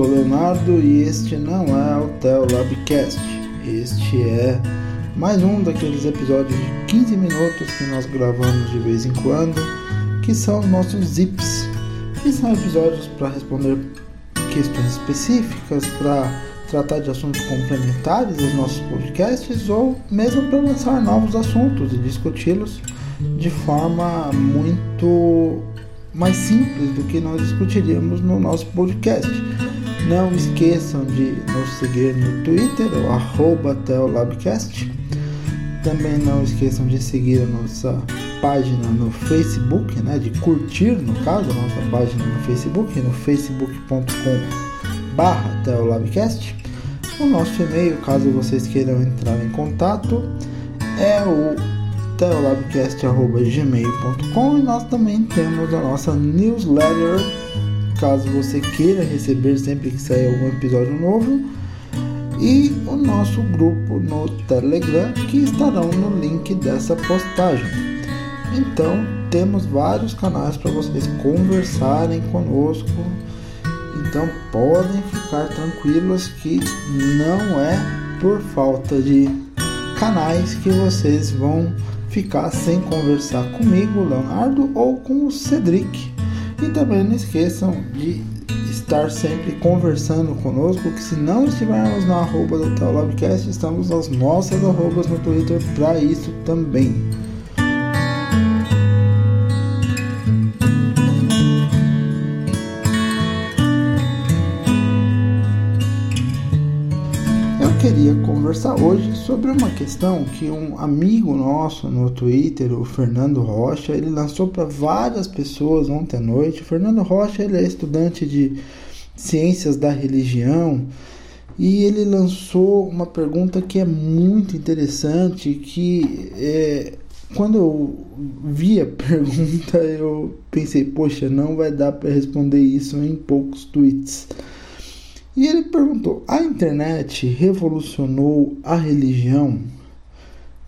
sou Leonardo e este não é o Tel Labcast. Este é mais um daqueles episódios de 15 minutos que nós gravamos de vez em quando, que são os nossos zips. E são episódios para responder questões específicas, para tratar de assuntos complementares aos nossos podcasts ou mesmo para lançar novos assuntos e discuti-los de forma muito mais simples do que nós discutiríamos no nosso podcast. Não esqueçam de nos seguir no Twitter, o arroba Teolabcast. Também não esqueçam de seguir a nossa página no Facebook, né, de curtir, no caso, a nossa página no Facebook, no facebook.com barra Teolabcast. O nosso e-mail, caso vocês queiram entrar em contato, é o teolabcast.gmail.com e nós também temos a nossa newsletter, caso você queira receber sempre que sair algum episódio novo, e o nosso grupo no Telegram, que estarão no link dessa postagem. Então, temos vários canais para vocês conversarem conosco. Então, podem ficar tranquilos que não é por falta de canais que vocês vão ficar sem conversar comigo, Leonardo, ou com o Cedric. E também não esqueçam de estar sempre conversando conosco, que se não estivermos na arroba do Telabcast, estamos nas nossas arrobas no Twitter para isso também. Conversar hoje sobre uma questão que um amigo nosso no Twitter, o Fernando Rocha, ele lançou para várias pessoas ontem à noite. O Fernando Rocha ele é estudante de ciências da religião e ele lançou uma pergunta que é muito interessante, que é, quando eu vi a pergunta eu pensei, poxa, não vai dar para responder isso em poucos tweets. E ele perguntou: a internet revolucionou a religião?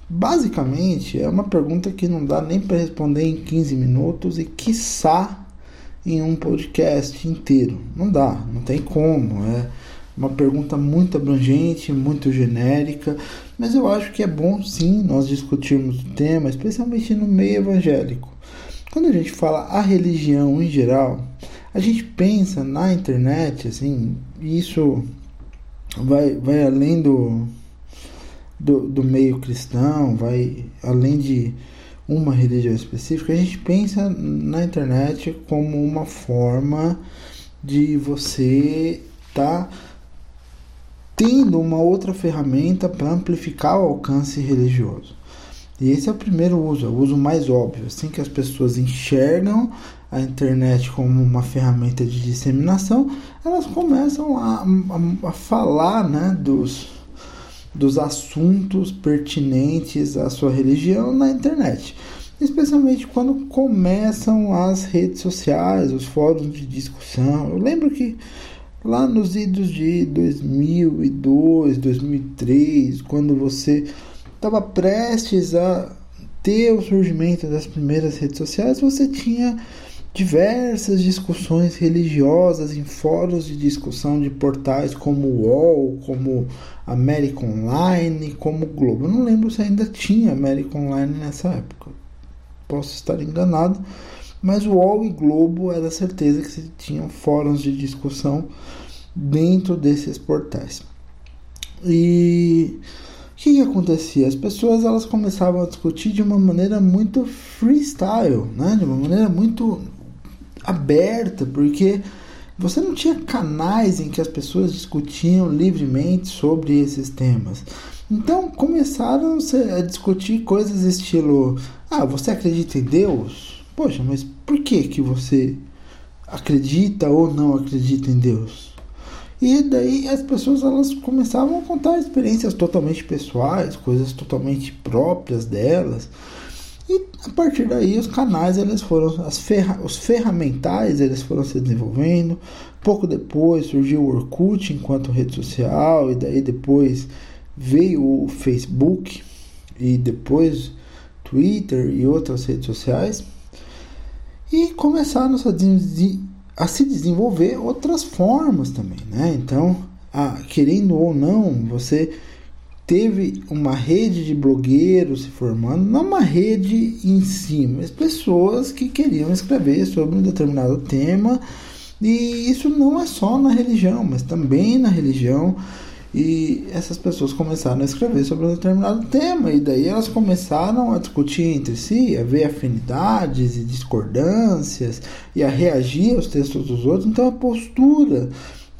Basicamente, é uma pergunta que não dá nem para responder em 15 minutos e quiçá em um podcast inteiro. Não dá, não tem como. É uma pergunta muito abrangente, muito genérica, mas eu acho que é bom sim nós discutirmos o tema, especialmente no meio evangélico. Quando a gente fala a religião em geral, a gente pensa na internet, assim, isso vai, vai além do, do, do meio cristão, vai além de uma religião específica, a gente pensa na internet como uma forma de você estar tá tendo uma outra ferramenta para amplificar o alcance religioso. E esse é o primeiro uso, é o uso mais óbvio, assim que as pessoas enxergam a internet como uma ferramenta de disseminação, elas começam a, a, a falar né, dos, dos assuntos pertinentes à sua religião na internet. Especialmente quando começam as redes sociais, os fóruns de discussão. Eu lembro que lá nos idos de 2002, 2003, quando você estava prestes a ter o surgimento das primeiras redes sociais, você tinha diversas discussões religiosas em fóruns de discussão de portais como o UOL, como América Online, como Globo. Eu não lembro se ainda tinha América Online nessa época. Posso estar enganado, mas o UOL e Globo era certeza que se tinham fóruns de discussão dentro desses portais. E o que, que, acontecia? As pessoas elas começavam a discutir de uma maneira muito freestyle, né? de uma maneira muito aberta, porque você não tinha canais em que as pessoas discutiam livremente sobre esses temas. Então começaram a discutir coisas estilo: ah, você acredita em Deus? Poxa, mas por que que você acredita ou não acredita em Deus? E daí as pessoas elas começavam a contar experiências totalmente pessoais, coisas totalmente próprias delas. E a partir daí os canais eles foram as ferra os ferramentais eles foram se desenvolvendo. Pouco depois surgiu o Orkut enquanto rede social e daí depois veio o Facebook e depois Twitter e outras redes sociais e começaram a, a se desenvolver outras formas também, né? Então, a, querendo ou não, você teve uma rede de blogueiros se formando, não uma rede em si, mas pessoas que queriam escrever sobre um determinado tema. E isso não é só na religião, mas também na religião. E essas pessoas começaram a escrever sobre um determinado tema, e daí elas começaram a discutir entre si, a ver afinidades e discordâncias, e a reagir aos textos dos outros. Então a postura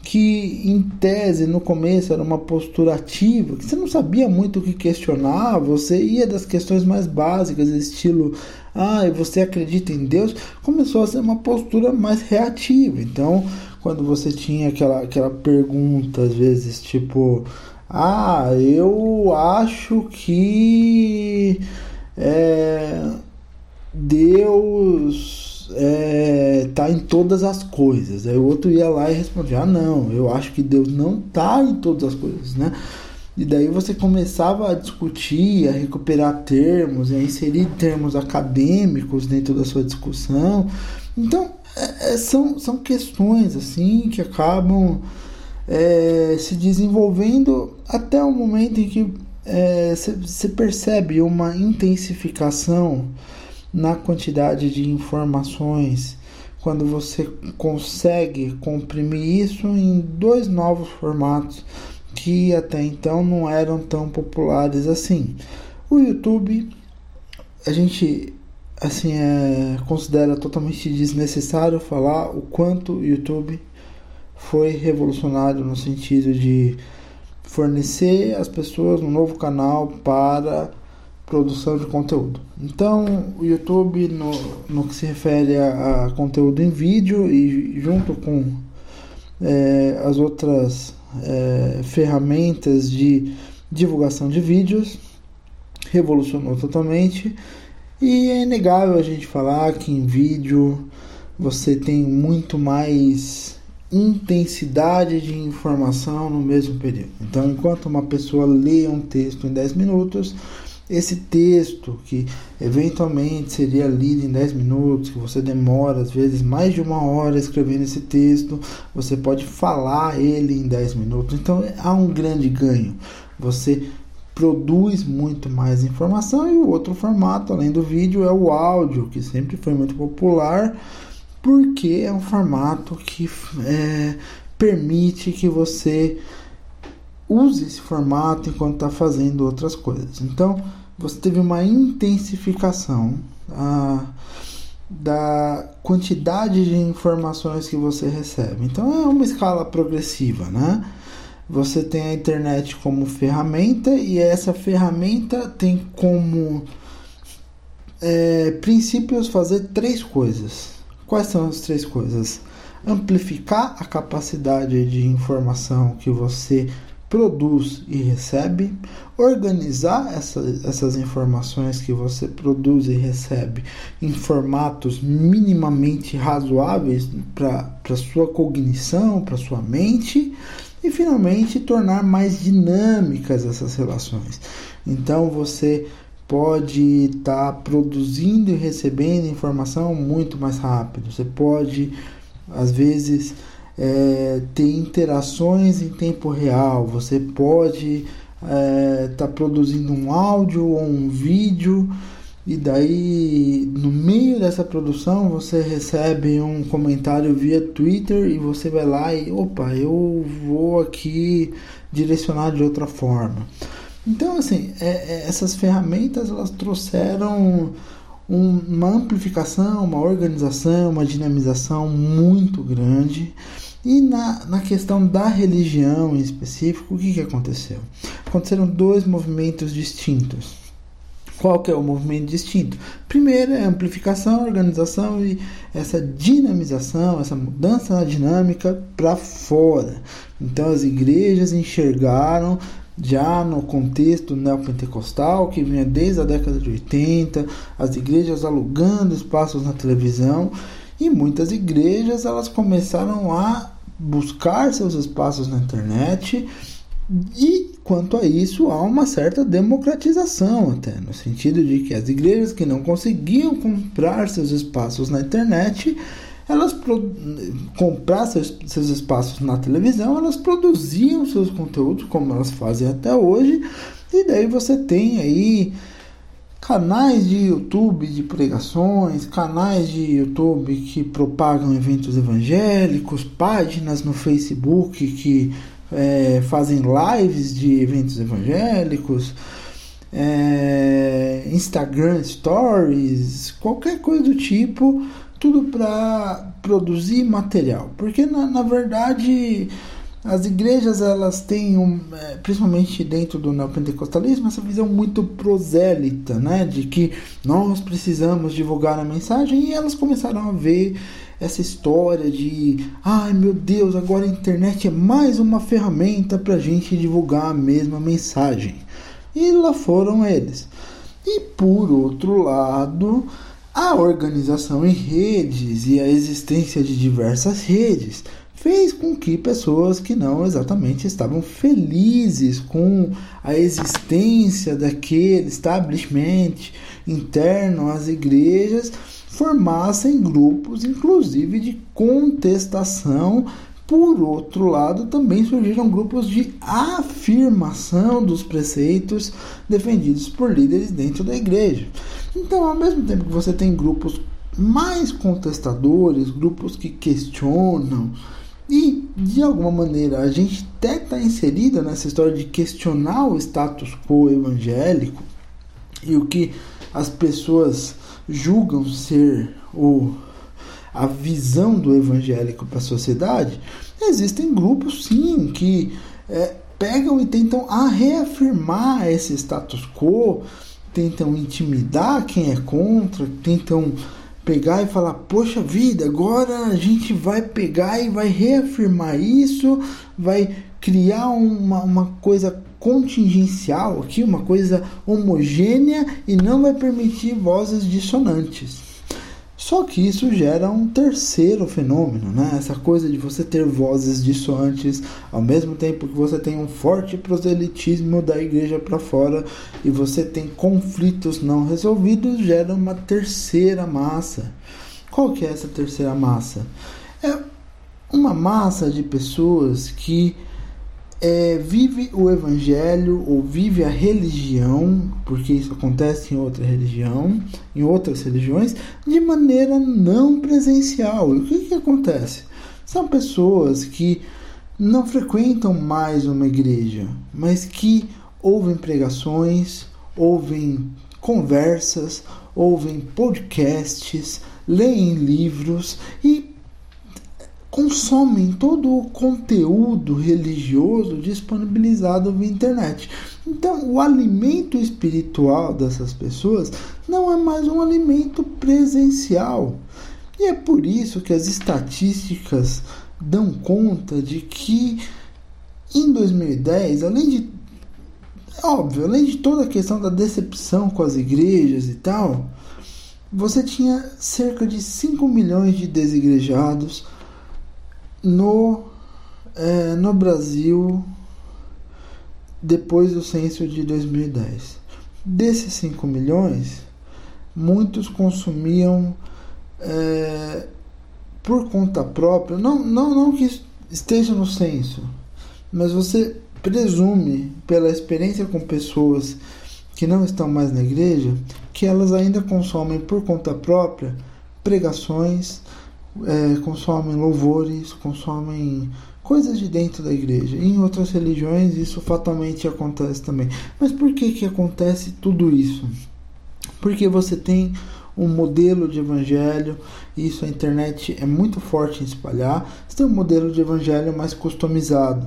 que em tese no começo era uma postura ativa, que você não sabia muito o que questionar, você ia das questões mais básicas, estilo, ah, você acredita em Deus, começou a ser uma postura mais reativa. Então, quando você tinha aquela, aquela pergunta, às vezes, tipo, ah, eu acho que é, Deus é, tá em todas as coisas. Aí o outro ia lá e respondia: Ah, não, eu acho que Deus não tá em todas as coisas, né? E daí você começava a discutir, a recuperar termos, a inserir termos acadêmicos dentro da sua discussão. Então, é, é são, são questões assim que acabam é, se desenvolvendo até o momento em que você é, percebe uma intensificação na quantidade de informações quando você consegue comprimir isso em dois novos formatos que até então não eram tão populares assim. O YouTube a gente assim é, considera totalmente desnecessário falar o quanto o YouTube foi revolucionário no sentido de fornecer às pessoas um novo canal para produção de conteúdo. Então, o YouTube, no, no que se refere a, a conteúdo em vídeo e junto com é, as outras é, ferramentas de divulgação de vídeos, revolucionou totalmente. E é inegável a gente falar que em vídeo você tem muito mais intensidade de informação no mesmo período. Então, enquanto uma pessoa lê um texto em 10 minutos, esse texto que eventualmente seria lido em 10 minutos, que você demora às vezes mais de uma hora escrevendo esse texto, você pode falar ele em 10 minutos. Então há um grande ganho. Você produz muito mais informação e o outro formato, além do vídeo, é o áudio, que sempre foi muito popular, porque é um formato que é, permite que você use esse formato enquanto está fazendo outras coisas. Então, você teve uma intensificação ah, da quantidade de informações que você recebe. Então, é uma escala progressiva, né? Você tem a internet como ferramenta e essa ferramenta tem como é, princípios fazer três coisas. Quais são as três coisas? Amplificar a capacidade de informação que você produz e recebe, organizar essa, essas informações que você produz e recebe em formatos minimamente razoáveis para sua cognição, para sua mente e finalmente tornar mais dinâmicas essas relações. Então você pode estar tá produzindo e recebendo informação muito mais rápido. Você pode às vezes é, ter interações em tempo real, você pode estar é, tá produzindo um áudio ou um vídeo e daí no meio dessa produção você recebe um comentário via Twitter e você vai lá e opa, eu vou aqui direcionar de outra forma. Então assim, é, é, essas ferramentas elas trouxeram um, uma amplificação, uma organização, uma dinamização muito grande e na, na questão da religião em específico, o que, que aconteceu? Aconteceram dois movimentos distintos. Qual que é o movimento distinto? Primeiro é amplificação, organização e essa dinamização, essa mudança na dinâmica para fora. Então as igrejas enxergaram já no contexto neopentecostal, que vinha desde a década de 80, as igrejas alugando espaços na televisão, e muitas igrejas elas começaram a buscar seus espaços na internet e quanto a isso há uma certa democratização até no sentido de que as igrejas que não conseguiam comprar seus espaços na internet elas comprar seus, seus espaços na televisão, elas produziam seus conteúdos como elas fazem até hoje, e daí você tem aí canais de YouTube de pregações, canais de YouTube que propagam eventos evangélicos, páginas no Facebook que é, fazem lives de eventos evangélicos, é, Instagram Stories, qualquer coisa do tipo, tudo para produzir material, porque na, na verdade as igrejas elas têm, um, é, principalmente dentro do neopentecostalismo, essa visão muito prosélita, né, de que nós precisamos divulgar a mensagem e elas começaram a ver essa história de, ai meu Deus, agora a internet é mais uma ferramenta para a gente divulgar a mesma mensagem. E lá foram eles. E por outro lado, a organização em redes e a existência de diversas redes fez com que pessoas que não exatamente estavam felizes com a existência daquele establishment interno às igrejas formassem grupos, inclusive de contestação. Por outro lado, também surgiram grupos de afirmação dos preceitos defendidos por líderes dentro da igreja. Então, ao mesmo tempo que você tem grupos mais contestadores, grupos que questionam, e, de alguma maneira, a gente até está inserida nessa história de questionar o status quo evangélico e o que as pessoas julgam ser o, a visão do evangélico para a sociedade. Existem grupos, sim, que é, pegam e tentam reafirmar esse status quo, tentam intimidar quem é contra, tentam pegar e falar: Poxa vida, agora a gente vai pegar e vai reafirmar isso, vai criar uma, uma coisa contingencial aqui, uma coisa homogênea e não vai permitir vozes dissonantes. Só que isso gera um terceiro fenômeno, né? Essa coisa de você ter vozes dissonantes ao mesmo tempo que você tem um forte proselitismo da igreja para fora e você tem conflitos não resolvidos, gera uma terceira massa. Qual que é essa terceira massa? É uma massa de pessoas que é, vive o evangelho ou vive a religião, porque isso acontece em outra religião, em outras religiões, de maneira não presencial. E o que, que acontece? São pessoas que não frequentam mais uma igreja, mas que ouvem pregações, ouvem conversas, ouvem podcasts, leem livros e consomem todo o conteúdo religioso disponibilizado via internet. Então, o alimento espiritual dessas pessoas não é mais um alimento presencial. E é por isso que as estatísticas dão conta de que em 2010, além de é óbvio, além de toda a questão da decepção com as igrejas e tal, você tinha cerca de 5 milhões de desigrejados, no, é, no Brasil depois do censo de 2010. Desses 5 milhões, muitos consumiam é, por conta própria, não, não, não que esteja no censo, mas você presume, pela experiência com pessoas que não estão mais na igreja, que elas ainda consomem por conta própria pregações, é, consomem louvores, consomem coisas de dentro da igreja. Em outras religiões isso fatalmente acontece também. Mas por que que acontece tudo isso? Porque você tem um modelo de evangelho, isso a internet é muito forte em espalhar. Você tem um modelo de evangelho mais customizado.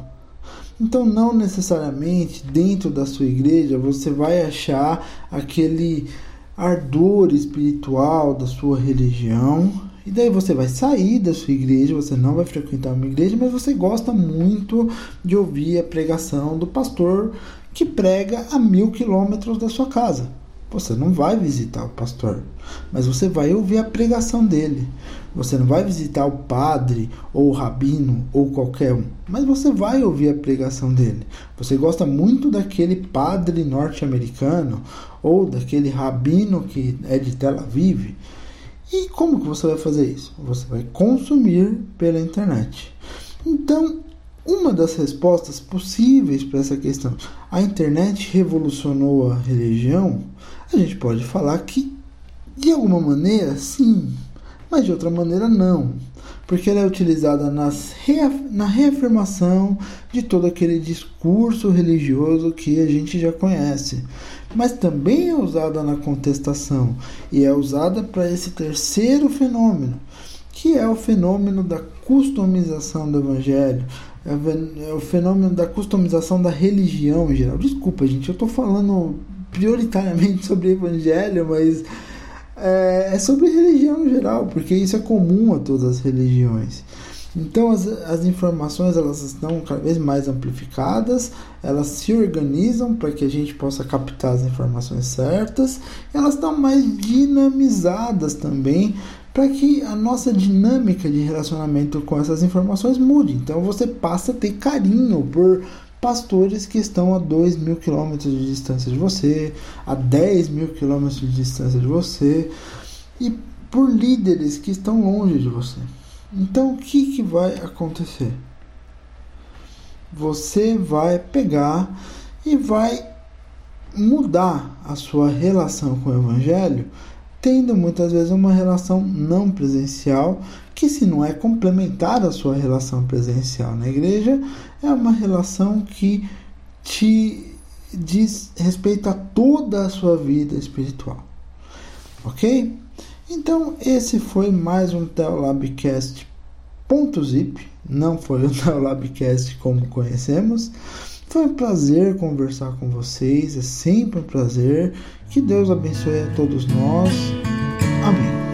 Então, não necessariamente dentro da sua igreja você vai achar aquele ardor espiritual da sua religião e daí você vai sair da sua igreja, você não vai frequentar uma igreja, mas você gosta muito de ouvir a pregação do pastor que prega a mil quilômetros da sua casa. Você não vai visitar o pastor, mas você vai ouvir a pregação dele. Você não vai visitar o padre ou o rabino ou qualquer um, mas você vai ouvir a pregação dele. Você gosta muito daquele padre norte-americano ou daquele rabino que é de Tel Aviv E como que você vai fazer isso? Você vai consumir pela internet. Então, uma das respostas possíveis para essa questão, a internet revolucionou a religião? A gente pode falar que de alguma maneira sim, mas de outra maneira não. Porque ela é utilizada nas na reafirmação de todo aquele discurso religioso que a gente já conhece, mas também é usada na contestação. E é usada para esse terceiro fenômeno, que é o fenômeno da customização do evangelho, é o fenômeno da customização da religião em geral. Desculpa, gente, eu estou falando prioritariamente sobre evangelho, mas é, é sobre religião em geral, porque isso é comum a todas as religiões. Então as, as informações elas estão cada vez mais amplificadas, elas se organizam para que a gente possa captar as informações certas, elas estão mais dinamizadas também para que a nossa dinâmica de relacionamento com essas informações mude. Então você passa a ter carinho por pastores que estão a 2 mil quilômetros de distância de você, a 10 mil quilômetros de distância de você, e por líderes que estão longe de você. Então o que, que vai acontecer? Você vai pegar e vai mudar a sua relação com o Evangelho, tendo muitas vezes uma relação não presencial que se não é complementar a sua relação presencial na igreja, é uma relação que te diz respeito a toda a sua vida espiritual. Ok? Então, esse foi mais um Teolabcast ponto zip, não foi o Teolabcast como conhecemos. Foi um prazer conversar com vocês, é sempre um prazer. Que Deus abençoe a todos nós. Amém.